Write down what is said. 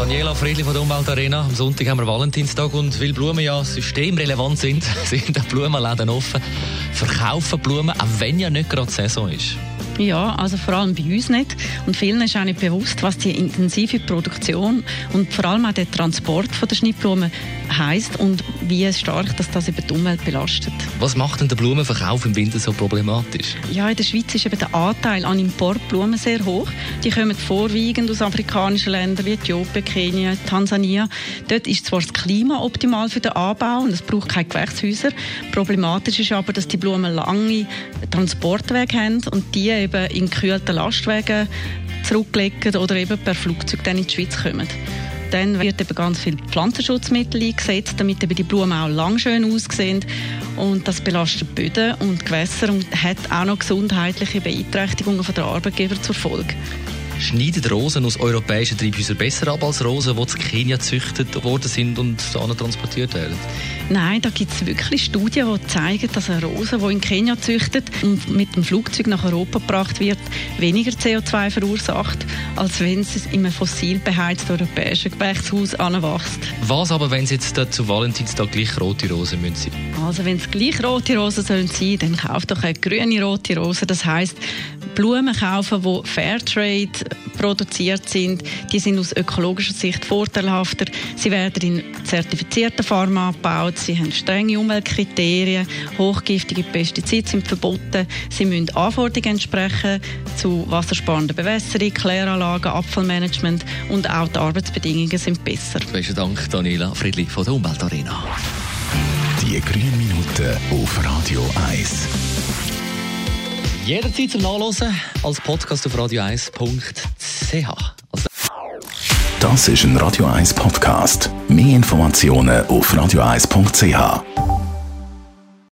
Daniela Friedli von der Umweltarena. Am Sonntag haben wir Valentinstag und weil Blumen ja systemrelevant sind, sind die Blumenläden offen. Verkaufen Blumen, auch wenn ja nicht gerade Saison ist. Ja, also vor allem bei uns nicht. Und vielen ist auch nicht bewusst, was die intensive Produktion und vor allem auch der Transport von der Schnittblumen heisst und wie stark dass das eben die Umwelt belastet. Was macht denn der Blumenverkauf im Winter so problematisch? Ja, in der Schweiz ist eben der Anteil an Importblumen sehr hoch. Die kommen vorwiegend aus afrikanischen Ländern wie Äthiopien, Kenia, Tansania. Dort ist zwar das Klima optimal für den Anbau und es braucht keine Gewächshäuser. Problematisch ist aber, dass die Blumen lange Transportwege haben und die eben in gekühlten Lastwagen zurücklegen oder eben per Flugzeug dann in die Schweiz kommen. Dann wird eben ganz viel Pflanzenschutzmittel eingesetzt, damit eben die Blumen auch lang schön aussehen. Und das belastet Böden und Gewässer und hat auch noch gesundheitliche Beeinträchtigungen von der Arbeitgeber zur Folge. Schneiden Rosen aus europäischen Treibhäusern besser ab als Rosen, die in Kenia gezüchtet worden sind und dahin transportiert werden? Nein, da gibt es wirklich Studien, die zeigen, dass eine Rose, die in Kenia züchtet und mit dem Flugzeug nach Europa gebracht wird, weniger CO2 verursacht, als wenn es in einem fossil beheizten europäischen Gewächshaus anwächst. Was aber, wenn es jetzt zu Valentinstag gleich rote Rosen müssen sein? Also wenn es gleich rote Rosen sollen sein, dann kauft doch eine grüne rote Rose. Das heißt Blumen kaufen, die Fairtrade produziert sind. Die sind aus ökologischer Sicht vorteilhafter. Sie werden in zertifizierter Form angebaut. Sie haben strenge Umweltkriterien. Hochgiftige Pestizide sind verboten. Sie müssen Anforderungen entsprechen zu wassersparender Bewässerung, Kläranlagen, Abfallmanagement und auch die Arbeitsbedingungen sind besser. Besten Dank, Daniela Friedli von der Umweltarena. Die grünen Minuten auf Radio 1. Jederzeit zum Nachlesen als Podcast auf radio1.ch. Also das ist ein Radio 1 Podcast. Mehr Informationen auf radio1.ch.